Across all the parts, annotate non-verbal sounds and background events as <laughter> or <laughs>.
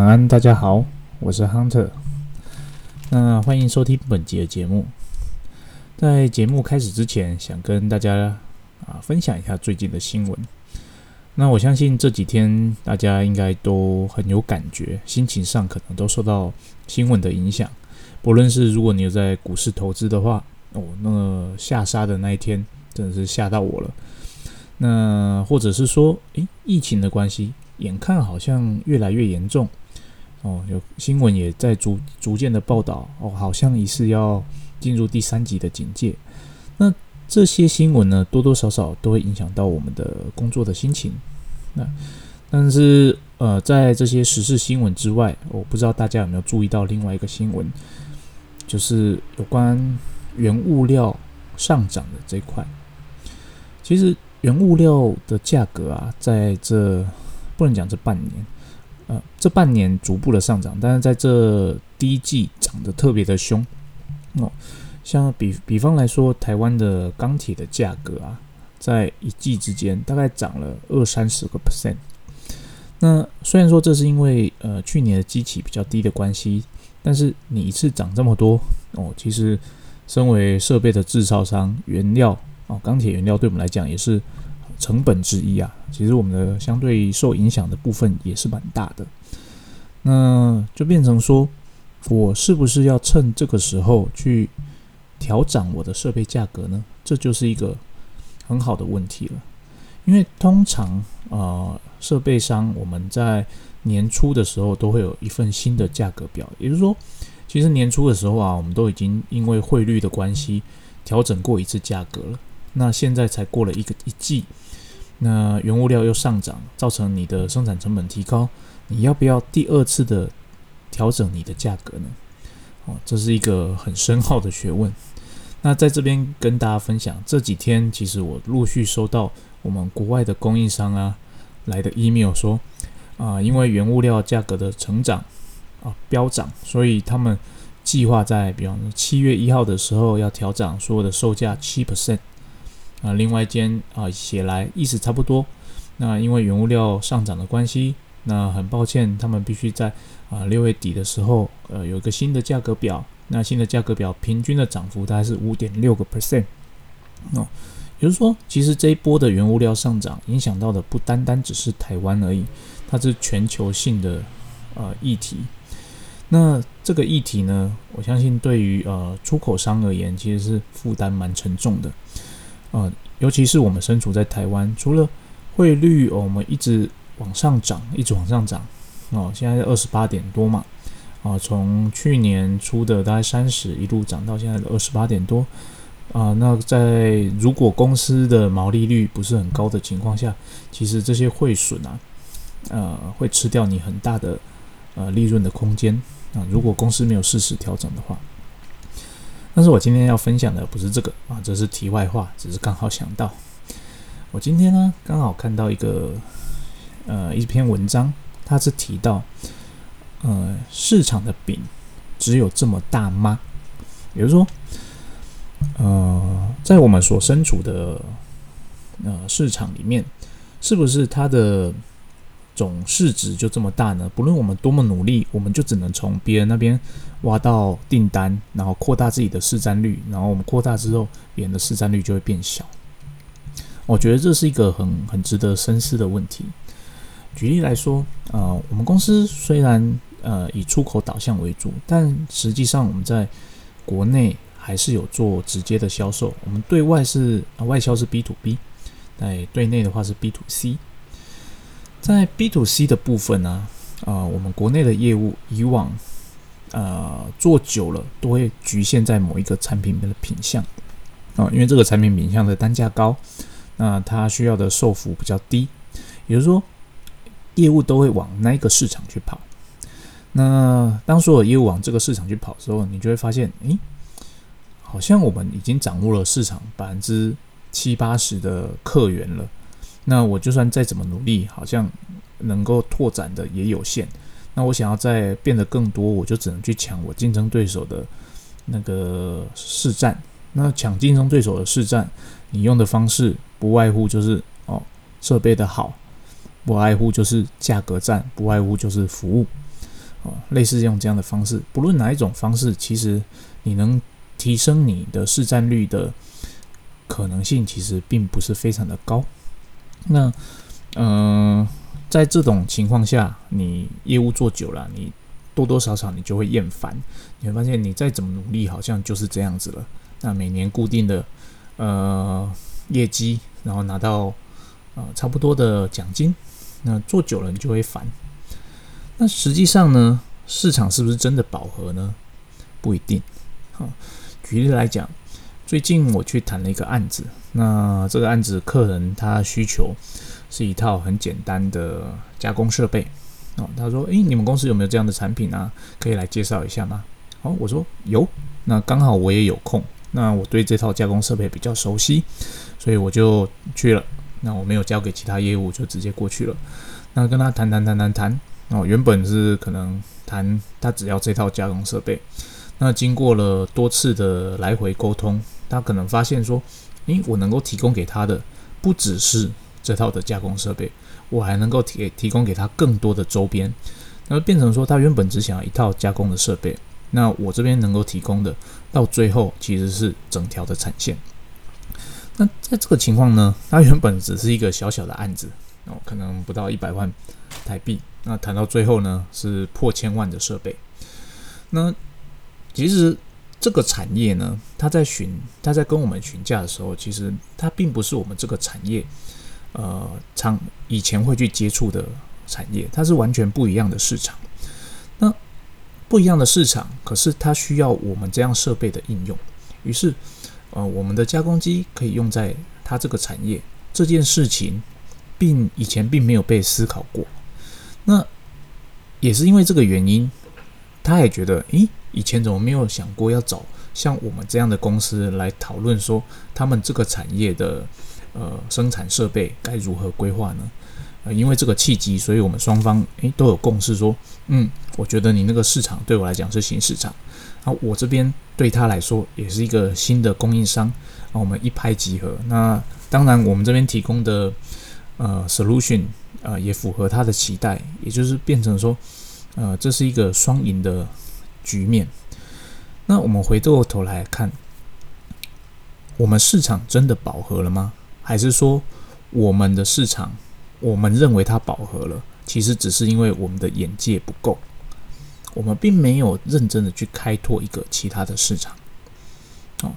晚安，大家好，我是 Hunter。那欢迎收听本集的节目。在节目开始之前，想跟大家啊分享一下最近的新闻。那我相信这几天大家应该都很有感觉，心情上可能都受到新闻的影响。不论是如果你有在股市投资的话，哦，那下杀的那一天真的是吓到我了。那或者是说，诶，疫情的关系，眼看好像越来越严重，哦，有新闻也在逐逐渐的报道，哦，好像疑似要进入第三级的警戒。那这些新闻呢，多多少少都会影响到我们的工作的心情。那但是，呃，在这些时事新闻之外，我不知道大家有没有注意到另外一个新闻，就是有关原物料上涨的这块。其实原物料的价格啊，在这不能讲这半年，呃，这半年逐步的上涨，但是在这第一季涨得特别的凶哦。像比比方来说，台湾的钢铁的价格啊，在一季之间大概涨了二三十个 percent。那虽然说这是因为呃去年的基期比较低的关系，但是你一次涨这么多哦，其实身为设备的制造商，原料哦钢铁原料对我们来讲也是成本之一啊。其实我们的相对受影响的部分也是蛮大的。那就变成说，我是不是要趁这个时候去？调涨我的设备价格呢？这就是一个很好的问题了。因为通常啊，设备商我们在年初的时候都会有一份新的价格表，也就是说，其实年初的时候啊，我们都已经因为汇率的关系调整过一次价格了。那现在才过了一个一季，那原物料又上涨，造成你的生产成本提高，你要不要第二次的调整你的价格呢？哦，这是一个很深奥的学问。<laughs> 那在这边跟大家分享，这几天其实我陆续收到我们国外的供应商啊来的 email 说，啊，因为原物料价格的成长啊飙涨，所以他们计划在比方说七月一号的时候要调涨所有的售价七 percent。啊，另外一间啊写来意思差不多。那因为原物料上涨的关系，那很抱歉，他们必须在啊六月底的时候，呃，有一个新的价格表。那新的价格表平均的涨幅大概是五点六个 percent，哦，也就是说，其实这一波的原物料上涨影响到的不单单只是台湾而已，它是全球性的呃议题。那这个议题呢，我相信对于呃出口商而言，其实是负担蛮沉重的，呃，尤其是我们身处在台湾，除了汇率我们一直往上涨，一直往上涨，哦，现在二十八点多嘛。啊，从去年初的大概三十一路涨到现在的二十八点多，啊，那在如果公司的毛利率不是很高的情况下，其实这些汇损啊，呃，会吃掉你很大的呃利润的空间啊。如果公司没有适时调整的话，但是我今天要分享的不是这个啊，这是题外话，只是刚好想到，我今天呢刚好看到一个呃一篇文章，它是提到。呃，市场的饼只有这么大吗？也就是说，呃，在我们所身处的呃市场里面，是不是它的总市值就这么大呢？不论我们多么努力，我们就只能从别人那边挖到订单，然后扩大自己的市占率，然后我们扩大之后，别人的市占率就会变小。我觉得这是一个很很值得深思的问题。举例来说，呃，我们公司虽然呃，以出口导向为主，但实际上我们在国内还是有做直接的销售。我们对外是外销是 B to B，在对内的话是 B to C。在 B to C 的部分呢，啊，我们国内的业务以往呃做久了都会局限在某一个产品的品相啊，因为这个产品品相的单价高，那它需要的售幅比较低，也就是说业务都会往那个市场去跑。那当所有业务往这个市场去跑的时候，你就会发现，诶，好像我们已经掌握了市场百分之七八十的客源了。那我就算再怎么努力，好像能够拓展的也有限。那我想要再变得更多，我就只能去抢我竞争对手的那个市占。那抢竞争对手的市占，你用的方式不外乎就是哦，设备的好，不外乎就是价格战，不外乎就是服务。哦，类似用这样的方式，不论哪一种方式，其实你能提升你的市占率的可能性，其实并不是非常的高。那，嗯，在这种情况下，你业务做久了，你多多少少你就会厌烦，你会发现你再怎么努力，好像就是这样子了。那每年固定的呃业绩，然后拿到呃差不多的奖金，那做久了你就会烦。那实际上呢，市场是不是真的饱和呢？不一定。好，举例来讲，最近我去谈了一个案子，那这个案子客人他需求是一套很简单的加工设备。哦，他说：“诶，你们公司有没有这样的产品啊？可以来介绍一下吗？”哦，我说有。那刚好我也有空，那我对这套加工设备比较熟悉，所以我就去了。那我没有交给其他业务，就直接过去了。那跟他谈谈谈谈谈。哦，原本是可能谈他只要这套加工设备，那经过了多次的来回沟通，他可能发现说，诶，我能够提供给他的不只是这套的加工设备，我还能够提提供给他更多的周边，那变成说他原本只想要一套加工的设备，那我这边能够提供的到最后其实是整条的产线。那在这个情况呢，他原本只是一个小小的案子，哦，可能不到一百万台币。那谈到最后呢，是破千万的设备。那其实这个产业呢，他在询他在跟我们询价的时候，其实它并不是我们这个产业呃常以前会去接触的产业，它是完全不一样的市场。那不一样的市场，可是它需要我们这样设备的应用。于是呃，我们的加工机可以用在它这个产业这件事情，并以前并没有被思考过。那也是因为这个原因，他也觉得，诶，以前怎么没有想过要找像我们这样的公司来讨论说，他们这个产业的呃生产设备该如何规划呢？呃，因为这个契机，所以我们双方诶都有共识说，嗯，我觉得你那个市场对我来讲是新市场，啊，我这边对他来说也是一个新的供应商，啊，我们一拍即合。那当然，我们这边提供的呃 solution。呃，也符合他的期待，也就是变成说，呃，这是一个双赢的局面。那我们回过头来看，我们市场真的饱和了吗？还是说我们的市场，我们认为它饱和了，其实只是因为我们的眼界不够，我们并没有认真的去开拓一个其他的市场。哦，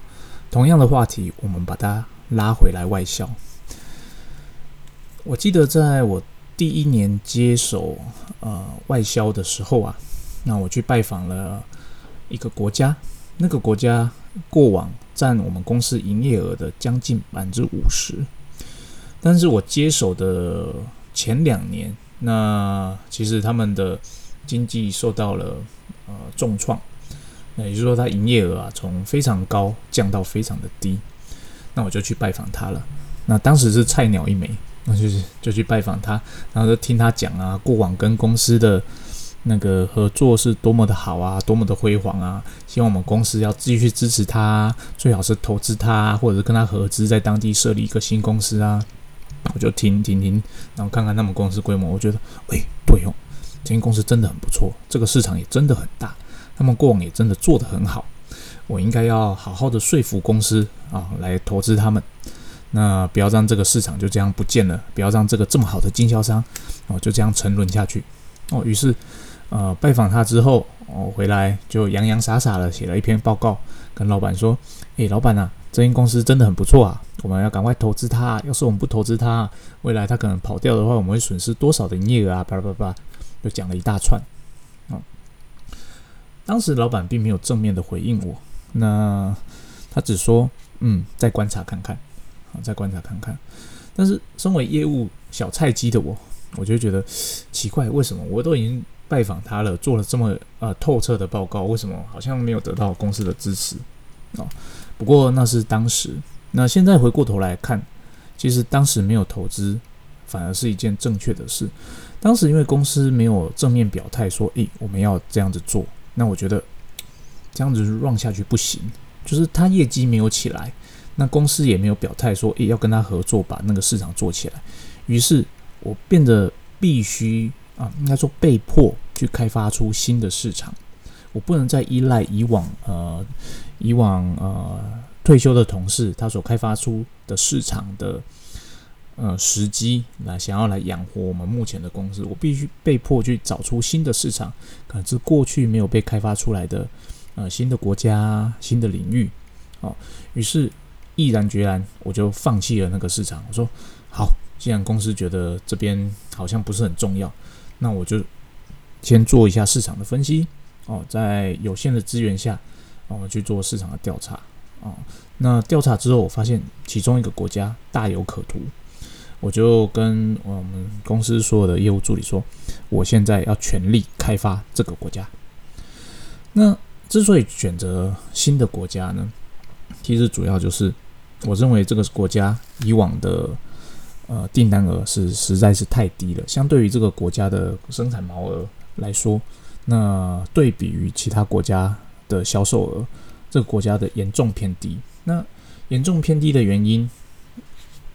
同样的话题，我们把它拉回来外销。我记得在我。第一年接手呃外销的时候啊，那我去拜访了一个国家，那个国家过往占我们公司营业额的将近百分之五十，但是我接手的前两年，那其实他们的经济受到了呃重创，那也就是说，它营业额啊从非常高降到非常的低，那我就去拜访他了，那当时是菜鸟一枚。那就是就去拜访他，然后就听他讲啊，过往跟公司的那个合作是多么的好啊，多么的辉煌啊，希望我们公司要继续支持他，最好是投资他，或者是跟他合资在当地设立一个新公司啊。我就听听听，然后看看他们公司规模，我觉得，哎，对哦，这间公司真的很不错，这个市场也真的很大，他们过往也真的做得很好，我应该要好好的说服公司啊，来投资他们。那不要让这个市场就这样不见了，不要让这个这么好的经销商哦就这样沉沦下去哦。于是，呃，拜访他之后，我回来就洋洋洒洒的写了一篇报告，跟老板说：“诶，老板啊，这间公司真的很不错啊，我们要赶快投资它。要是我们不投资它，未来它可能跑掉的话，我们会损失多少的营业额啊？”叭叭叭，就讲了一大串。哦，当时老板并没有正面的回应我，那他只说：“嗯，再观察看看。”好再观察看看，但是身为业务小菜鸡的我，我就觉得奇怪，为什么我都已经拜访他了，做了这么呃透彻的报告，为什么好像没有得到公司的支持啊？不过那是当时，那现在回过头来看，其实当时没有投资，反而是一件正确的事。当时因为公司没有正面表态说，诶，我们要这样子做，那我觉得这样子 run 下去不行，就是他业绩没有起来。那公司也没有表态说，诶，要跟他合作把那个市场做起来。于是我变得必须啊，应该说被迫去开发出新的市场。我不能再依赖以往呃以往呃退休的同事他所开发出的市场的呃时机来想要来养活我们目前的公司，我必须被迫去找出新的市场，可能是过去没有被开发出来的呃新的国家、新的领域。哦，于是毅然决然我就放弃了那个市场。我说好，既然公司觉得这边好像不是很重要，那我就先做一下市场的分析。哦，在有限的资源下，哦去做市场的调查，哦，那调查之后，我发现其中一个国家大有可图，我就跟我们公司所有的业务助理说，我现在要全力开发这个国家。那之所以选择新的国家呢，其实主要就是我认为这个国家以往的呃订单额是实在是太低了，相对于这个国家的生产毛额来说。那对比于其他国家的销售额，这个国家的严重偏低。那严重偏低的原因，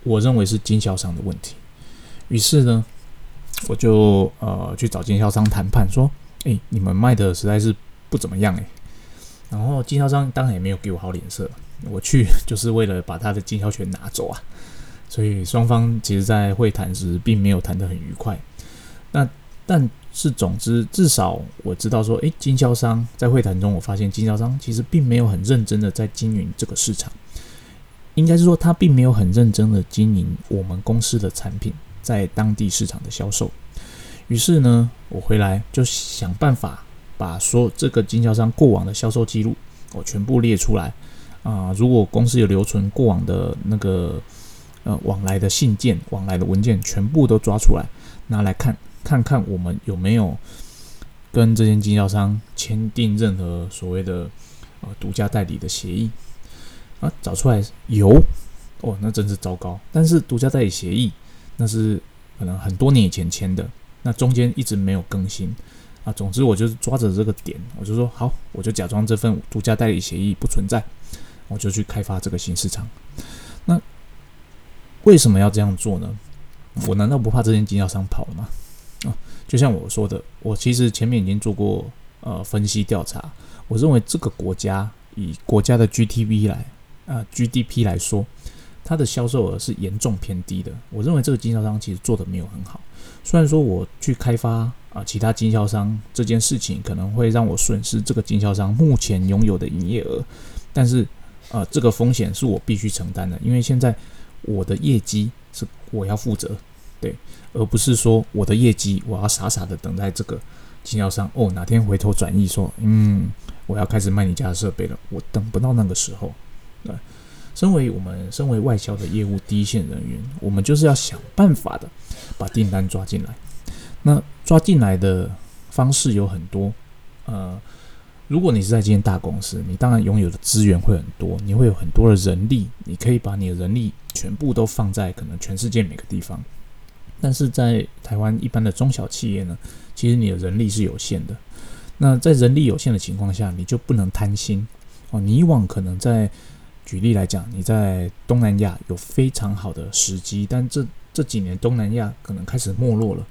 我认为是经销商的问题。于是呢，我就呃去找经销商谈判，说：“哎，你们卖的实在是不怎么样哎。”然后经销商当然也没有给我好脸色，我去 <laughs> 就是为了把他的经销权拿走啊。所以双方其实在会谈时并没有谈得很愉快。那但是，总之，至少我知道说，诶，经销商在会谈中，我发现经销商其实并没有很认真的在经营这个市场，应该是说他并没有很认真的经营我们公司的产品在当地市场的销售。于是呢，我回来就想办法把说这个经销商过往的销售记录我全部列出来啊，如果公司有留存过往的那个呃往来的信件、往来的文件，全部都抓出来拿来看。看看我们有没有跟这间经销商签订任何所谓的呃独家代理的协议啊？找出来有哦，那真是糟糕。但是独家代理协议那是可能很多年以前签的，那中间一直没有更新啊。总之，我就是抓着这个点，我就说好，我就假装这份独家代理协议不存在，我就去开发这个新市场。那为什么要这样做呢？我难道不怕这间经销商跑了吗？啊，就像我说的，我其实前面已经做过呃分析调查，我认为这个国家以国家的 GTV 来啊 GDP 来说，它的销售额是严重偏低的。我认为这个经销商其实做的没有很好。虽然说我去开发啊其他经销商这件事情可能会让我损失这个经销商目前拥有的营业额，但是呃这个风险是我必须承担的，因为现在我的业绩是我要负责。对，而不是说我的业绩，我要傻傻的等待这个经销商哦，哪天回头转意说，嗯，我要开始卖你家的设备了，我等不到那个时候。对，身为我们身为外销的业务第一线人员，我们就是要想办法的把订单抓进来。那抓进来的方式有很多，呃，如果你是在这间大公司，你当然拥有的资源会很多，你会有很多的人力，你可以把你的人力全部都放在可能全世界每个地方。但是在台湾一般的中小企业呢，其实你的人力是有限的。那在人力有限的情况下，你就不能贪心哦。你以往可能在举例来讲，你在东南亚有非常好的时机，但这这几年东南亚可能开始没落了，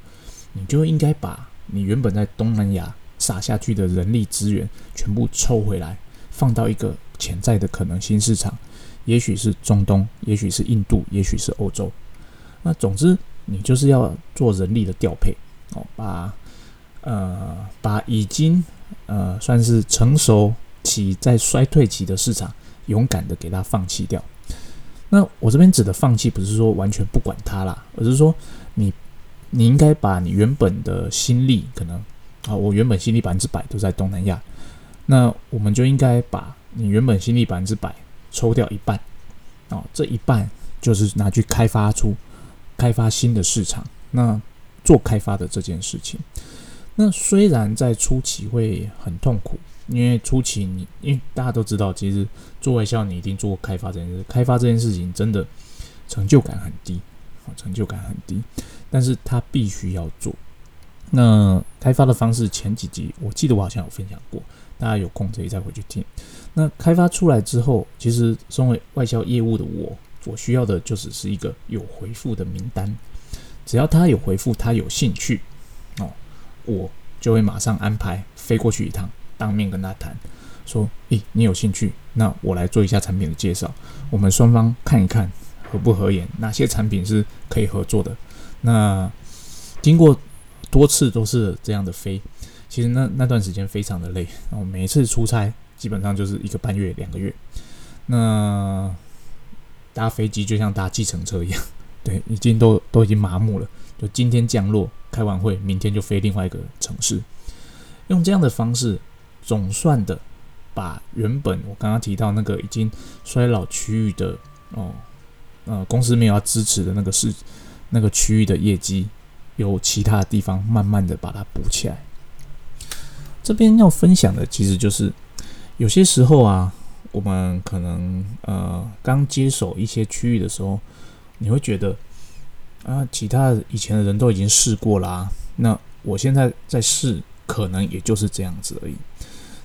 你就应该把你原本在东南亚撒下去的人力资源全部抽回来，放到一个潜在的可能新市场，也许是中东，也许是印度，也许是欧洲。那总之。你就是要做人力的调配哦，把呃把已经呃算是成熟期在衰退期的市场，勇敢的给它放弃掉。那我这边指的放弃，不是说完全不管它啦，而是说你你应该把你原本的心力，可能啊，我原本心力百分之百都在东南亚，那我们就应该把你原本心力百分之百抽掉一半，啊，这一半就是拿去开发出。开发新的市场，那做开发的这件事情，那虽然在初期会很痛苦，因为初期你，因为大家都知道，其实做外销你一定做过开发这件事，开发这件事情真的成就感很低，啊成就感很低，但是它必须要做。那开发的方式前几集我记得我好像有分享过，大家有空可以再回去听。那开发出来之后，其实身为外销业务的我。我需要的就只是一个有回复的名单，只要他有回复，他有兴趣，哦，我就会马上安排飞过去一趟，当面跟他谈，说：“诶，你有兴趣？那我来做一下产品的介绍，我们双方看一看合不合眼，哪些产品是可以合作的。”那经过多次都是这样的飞，其实那那段时间非常的累，然后每一次出差基本上就是一个半月、两个月。那搭飞机就像搭计程车一样，<laughs> 对，已经都都已经麻木了。就今天降落，开完会，明天就飞另外一个城市。用这样的方式，总算的把原本我刚刚提到那个已经衰老区域的哦，呃，公司没有要支持的那个市那个区域的业绩，由其他的地方慢慢的把它补起来。这边要分享的其实就是有些时候啊。我们可能呃刚接手一些区域的时候，你会觉得啊，其他以前的人都已经试过啦，那我现在在试，可能也就是这样子而已。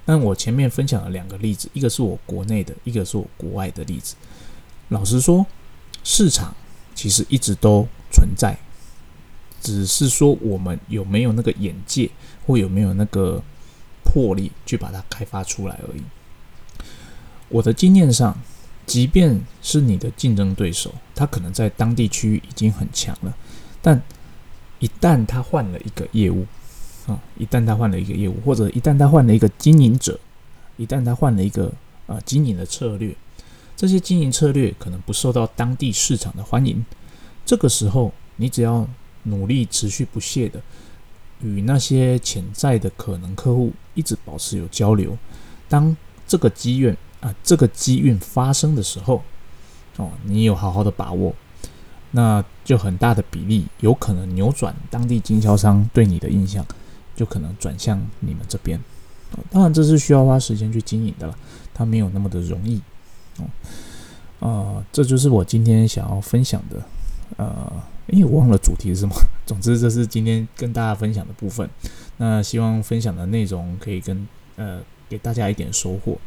但我前面分享了两个例子，一个是我国内的，一个是我国外的例子。老实说，市场其实一直都存在，只是说我们有没有那个眼界，或有没有那个魄力去把它开发出来而已。我的经验上，即便是你的竞争对手，他可能在当地区域已经很强了，但一旦他换了一个业务，啊，一旦他换了一个业务，或者一旦他换了一个经营者，一旦他换了一个啊经营的策略，这些经营策略可能不受到当地市场的欢迎。这个时候，你只要努力持续不懈的与那些潜在的可能客户一直保持有交流，当这个机缘。啊，这个机运发生的时候，哦，你有好好的把握，那就很大的比例有可能扭转当地经销商对你的印象，就可能转向你们这边。当然，这是需要花时间去经营的了，它没有那么的容易。哦，呃，这就是我今天想要分享的。呃，因为我忘了主题是什么。<laughs> 总之，这是今天跟大家分享的部分。那希望分享的内容可以跟呃给大家一点收获。